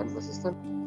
Carlos Están.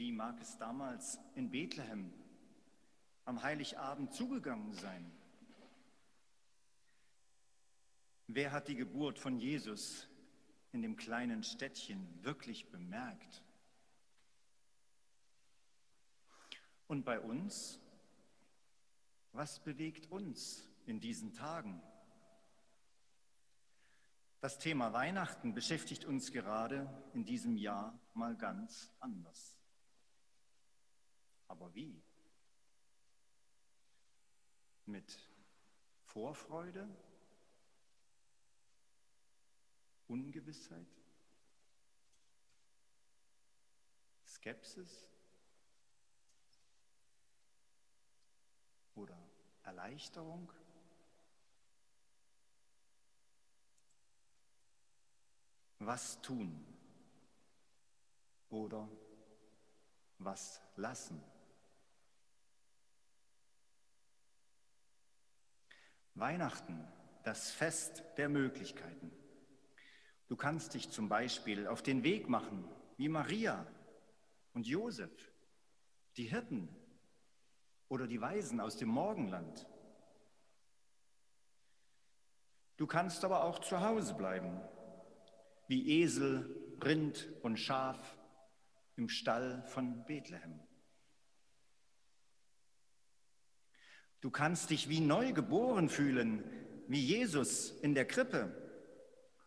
Wie mag es damals in Bethlehem am Heiligabend zugegangen sein? Wer hat die Geburt von Jesus in dem kleinen Städtchen wirklich bemerkt? Und bei uns? Was bewegt uns in diesen Tagen? Das Thema Weihnachten beschäftigt uns gerade in diesem Jahr mal ganz anders. Aber wie? Mit Vorfreude? Ungewissheit? Skepsis? Oder Erleichterung? Was tun oder was lassen? Weihnachten, das Fest der Möglichkeiten. Du kannst dich zum Beispiel auf den Weg machen, wie Maria und Josef, die Hirten oder die Weisen aus dem Morgenland. Du kannst aber auch zu Hause bleiben, wie Esel, Rind und Schaf im Stall von Bethlehem. Du kannst dich wie neu geboren fühlen, wie Jesus in der Krippe.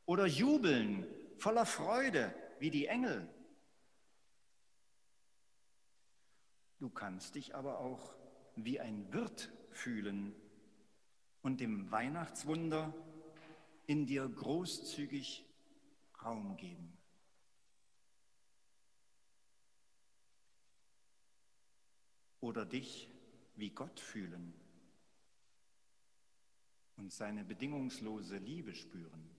Oder jubeln, voller Freude, wie die Engel. Du kannst dich aber auch wie ein Wirt fühlen und dem Weihnachtswunder in dir großzügig Raum geben. Oder dich wie Gott fühlen und seine bedingungslose Liebe spüren.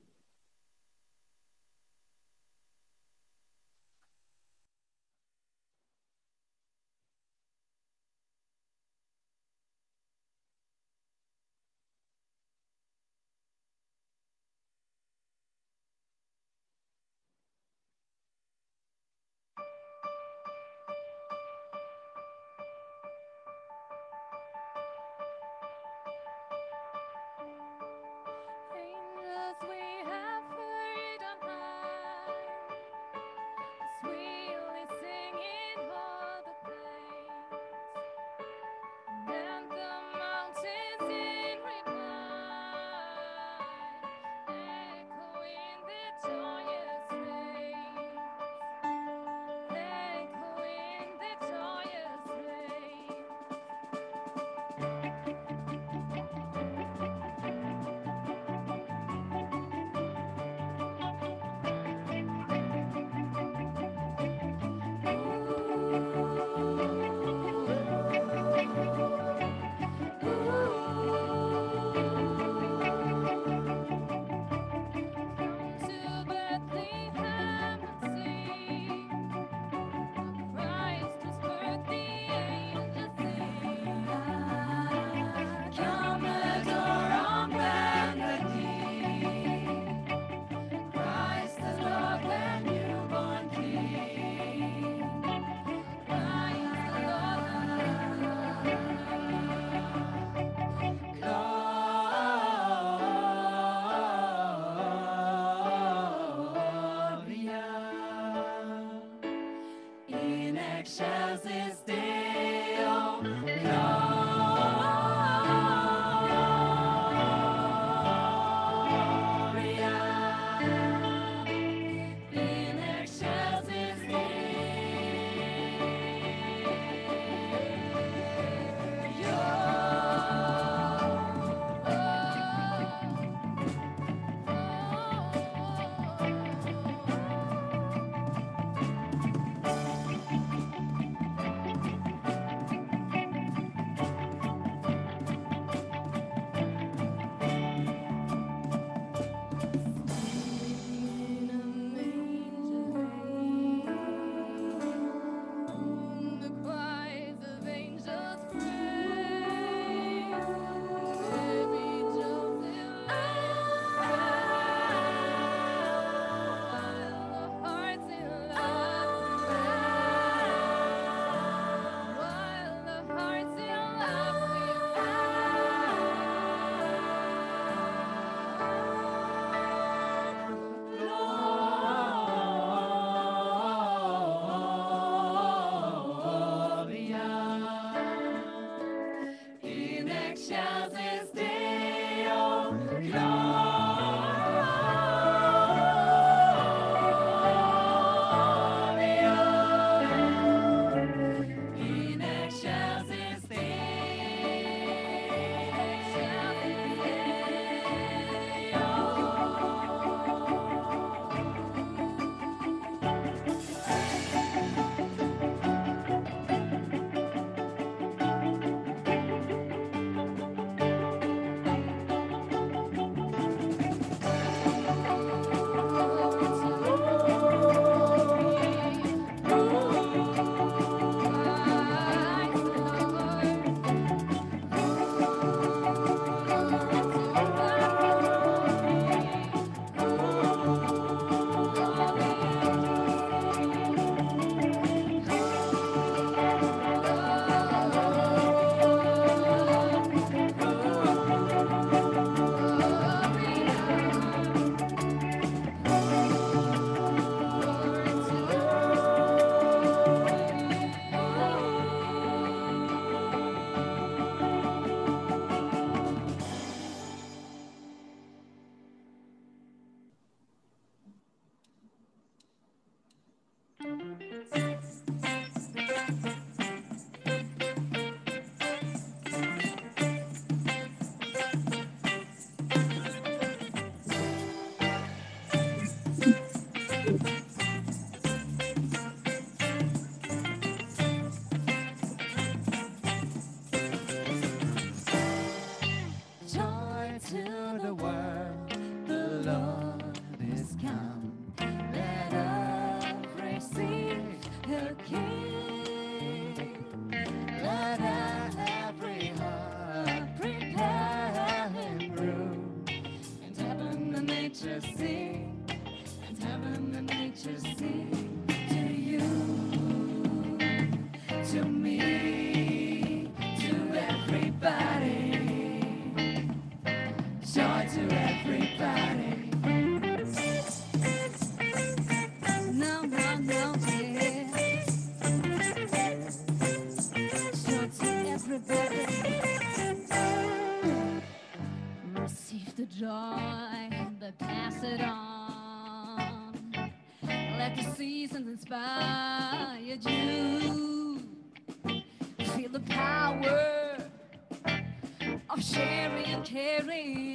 Hearing.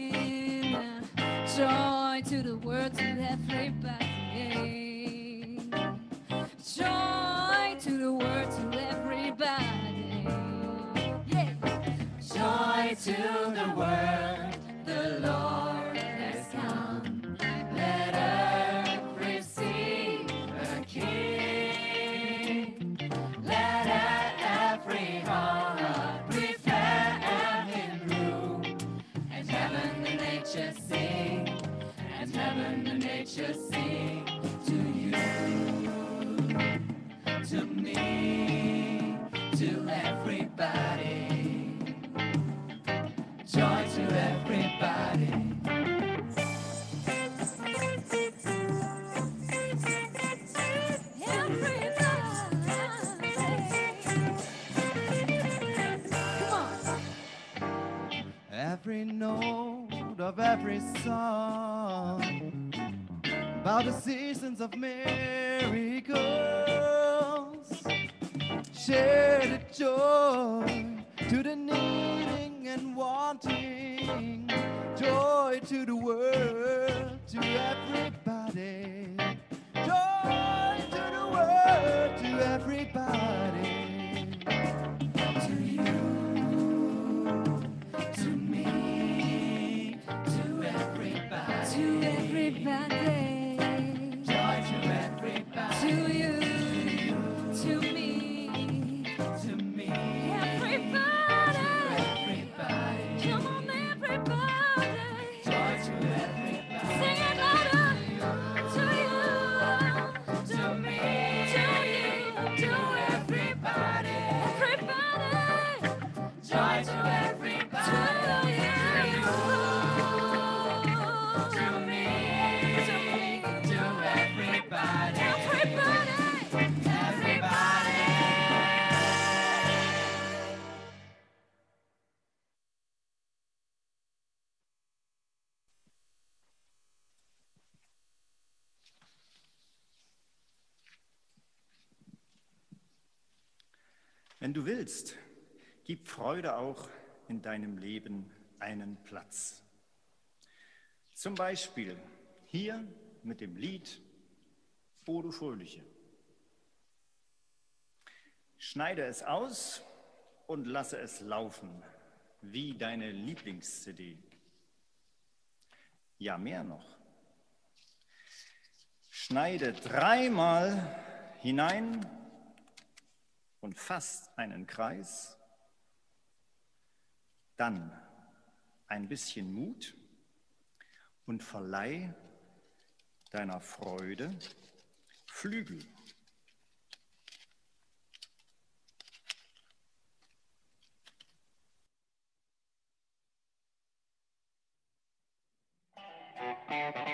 note of every song about the seasons of miracles. Share the joy to the needing and wanting, joy to the world, to every. Wenn du willst, gib Freude auch in deinem Leben einen Platz. Zum Beispiel hier mit dem Lied Bodo Fröhliche. Schneide es aus und lasse es laufen, wie deine Lieblings-CD. Ja, mehr noch. Schneide dreimal hinein und fasst einen Kreis, dann ein bisschen Mut und verleih deiner Freude Flügel. Thank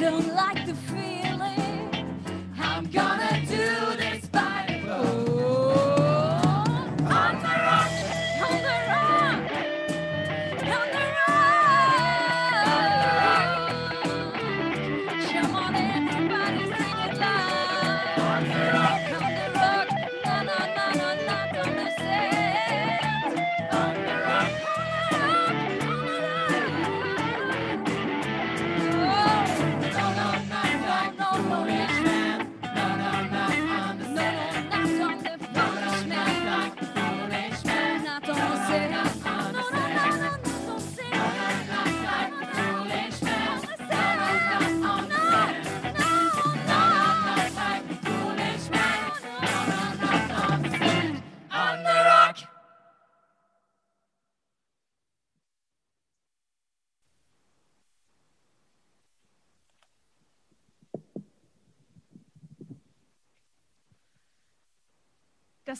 don't like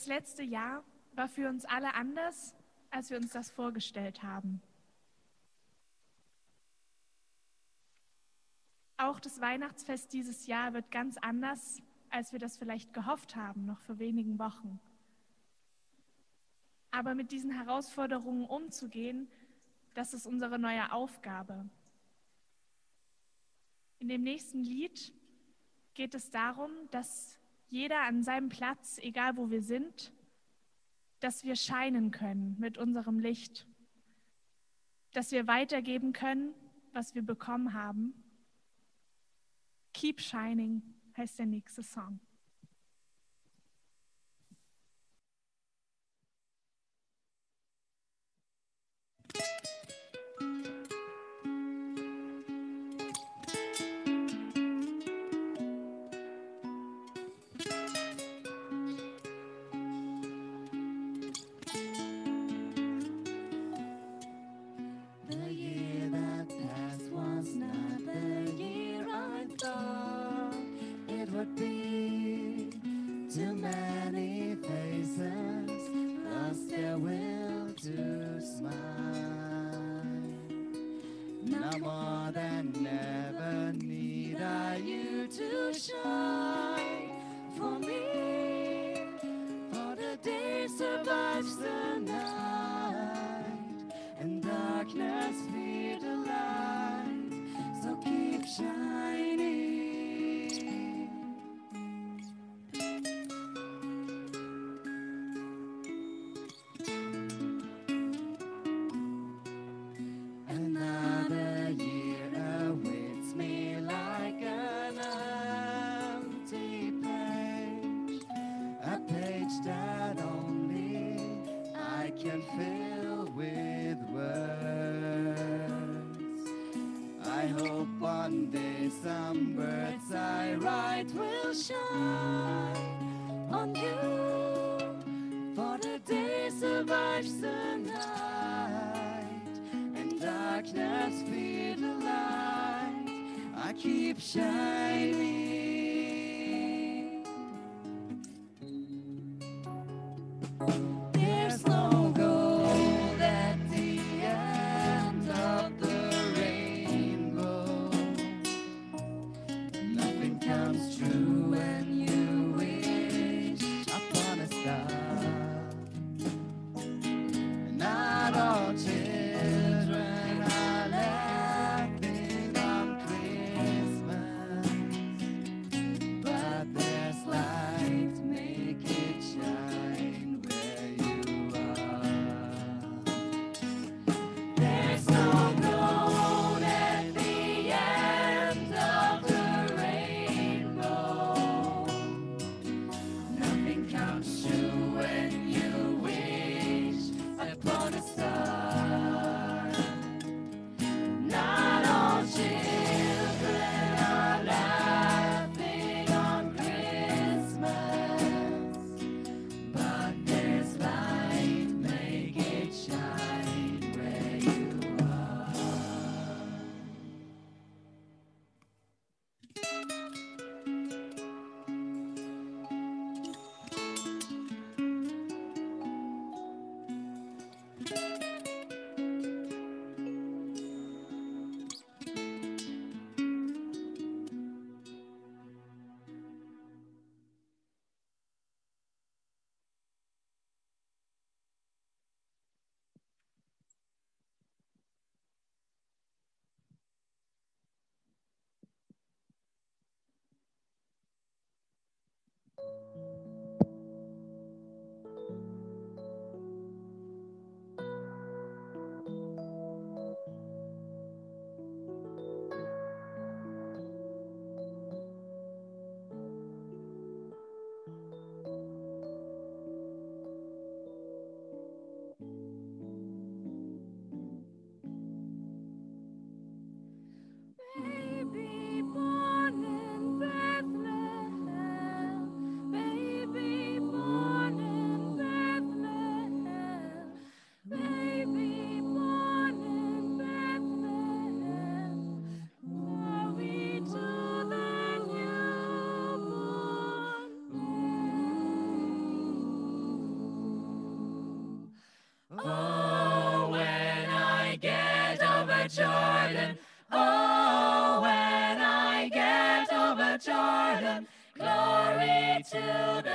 Letzte Jahr war für uns alle anders, als wir uns das vorgestellt haben. Auch das Weihnachtsfest dieses Jahr wird ganz anders, als wir das vielleicht gehofft haben, noch vor wenigen Wochen. Aber mit diesen Herausforderungen umzugehen, das ist unsere neue Aufgabe. In dem nächsten Lied geht es darum, dass jeder an seinem Platz, egal wo wir sind, dass wir scheinen können mit unserem Licht, dass wir weitergeben können, was wir bekommen haben. Keep Shining heißt der nächste Song. No more than ever. To.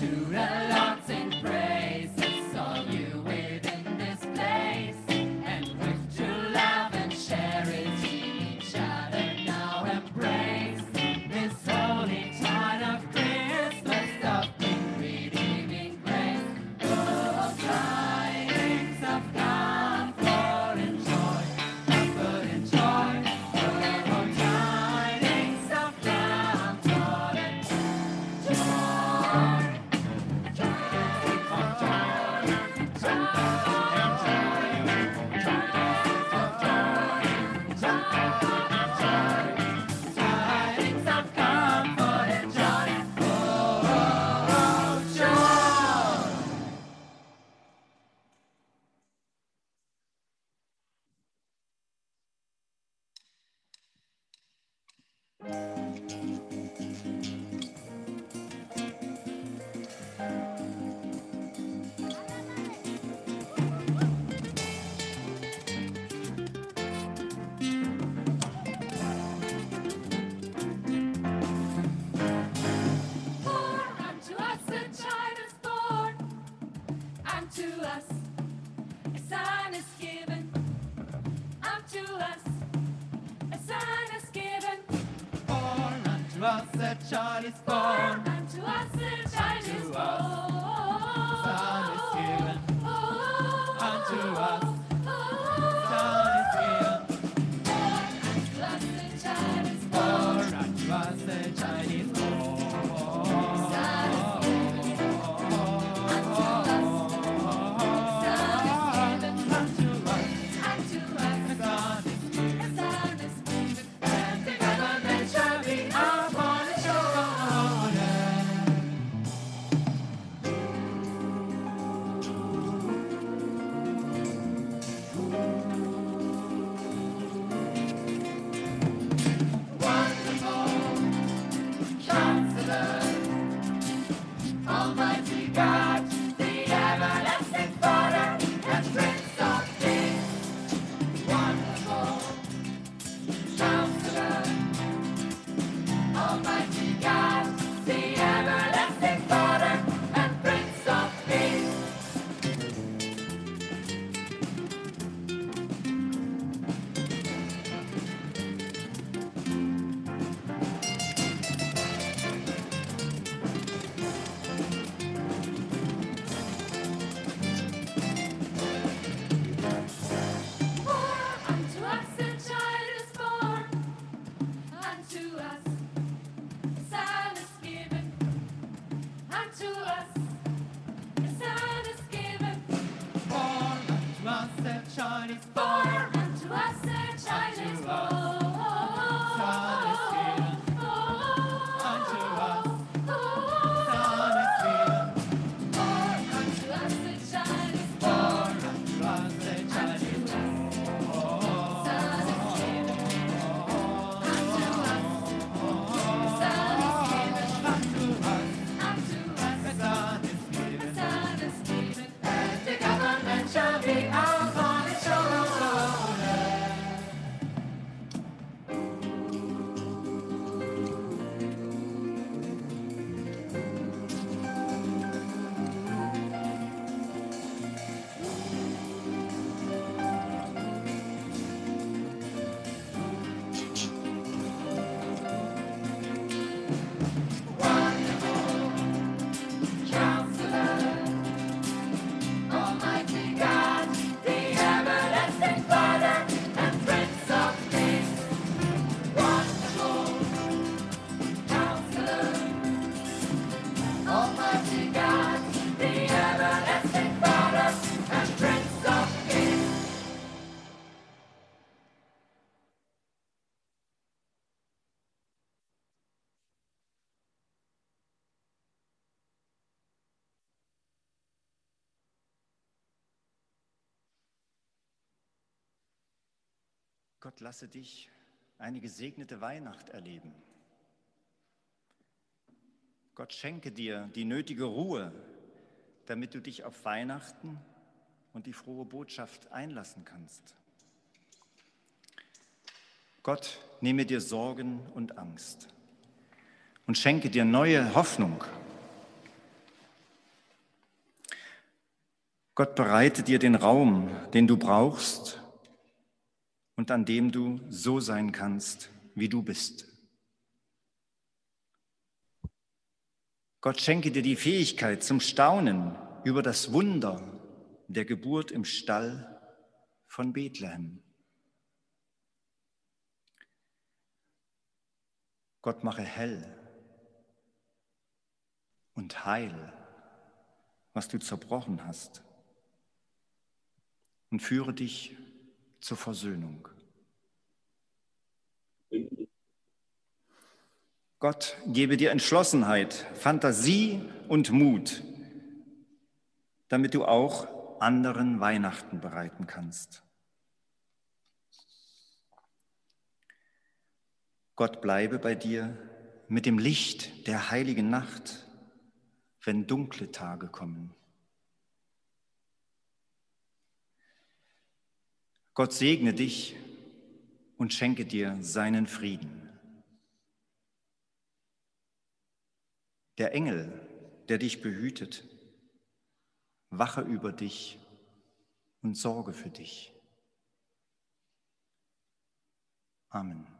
tonight. it's all. Lasse dich eine gesegnete Weihnacht erleben. Gott schenke dir die nötige Ruhe, damit du dich auf Weihnachten und die frohe Botschaft einlassen kannst. Gott nehme dir Sorgen und Angst und schenke dir neue Hoffnung. Gott bereite dir den Raum, den du brauchst und an dem du so sein kannst, wie du bist. Gott schenke dir die Fähigkeit zum Staunen über das Wunder der Geburt im Stall von Bethlehem. Gott mache hell und heil, was du zerbrochen hast, und führe dich zur Versöhnung. Gott gebe dir Entschlossenheit, Fantasie und Mut, damit du auch anderen Weihnachten bereiten kannst. Gott bleibe bei dir mit dem Licht der heiligen Nacht, wenn dunkle Tage kommen. Gott segne dich und schenke dir seinen Frieden. Der Engel, der dich behütet, wache über dich und sorge für dich. Amen.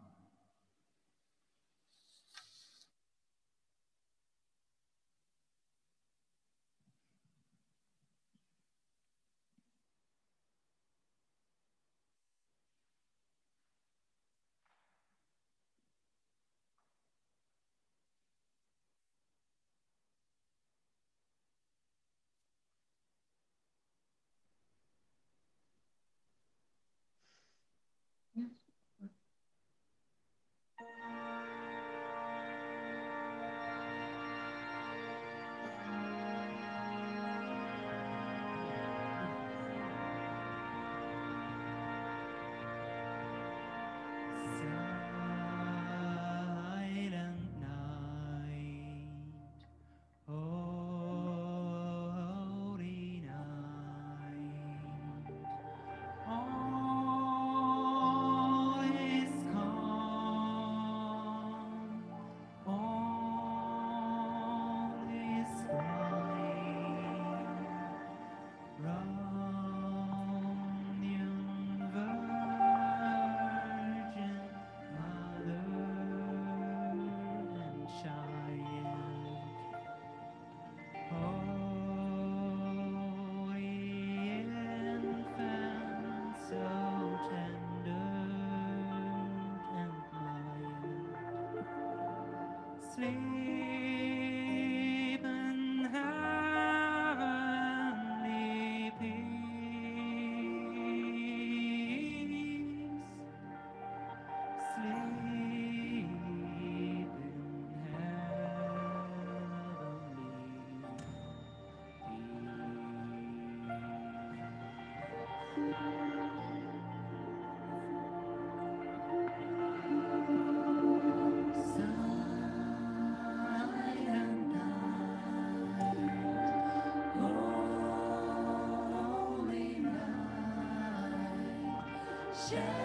shine.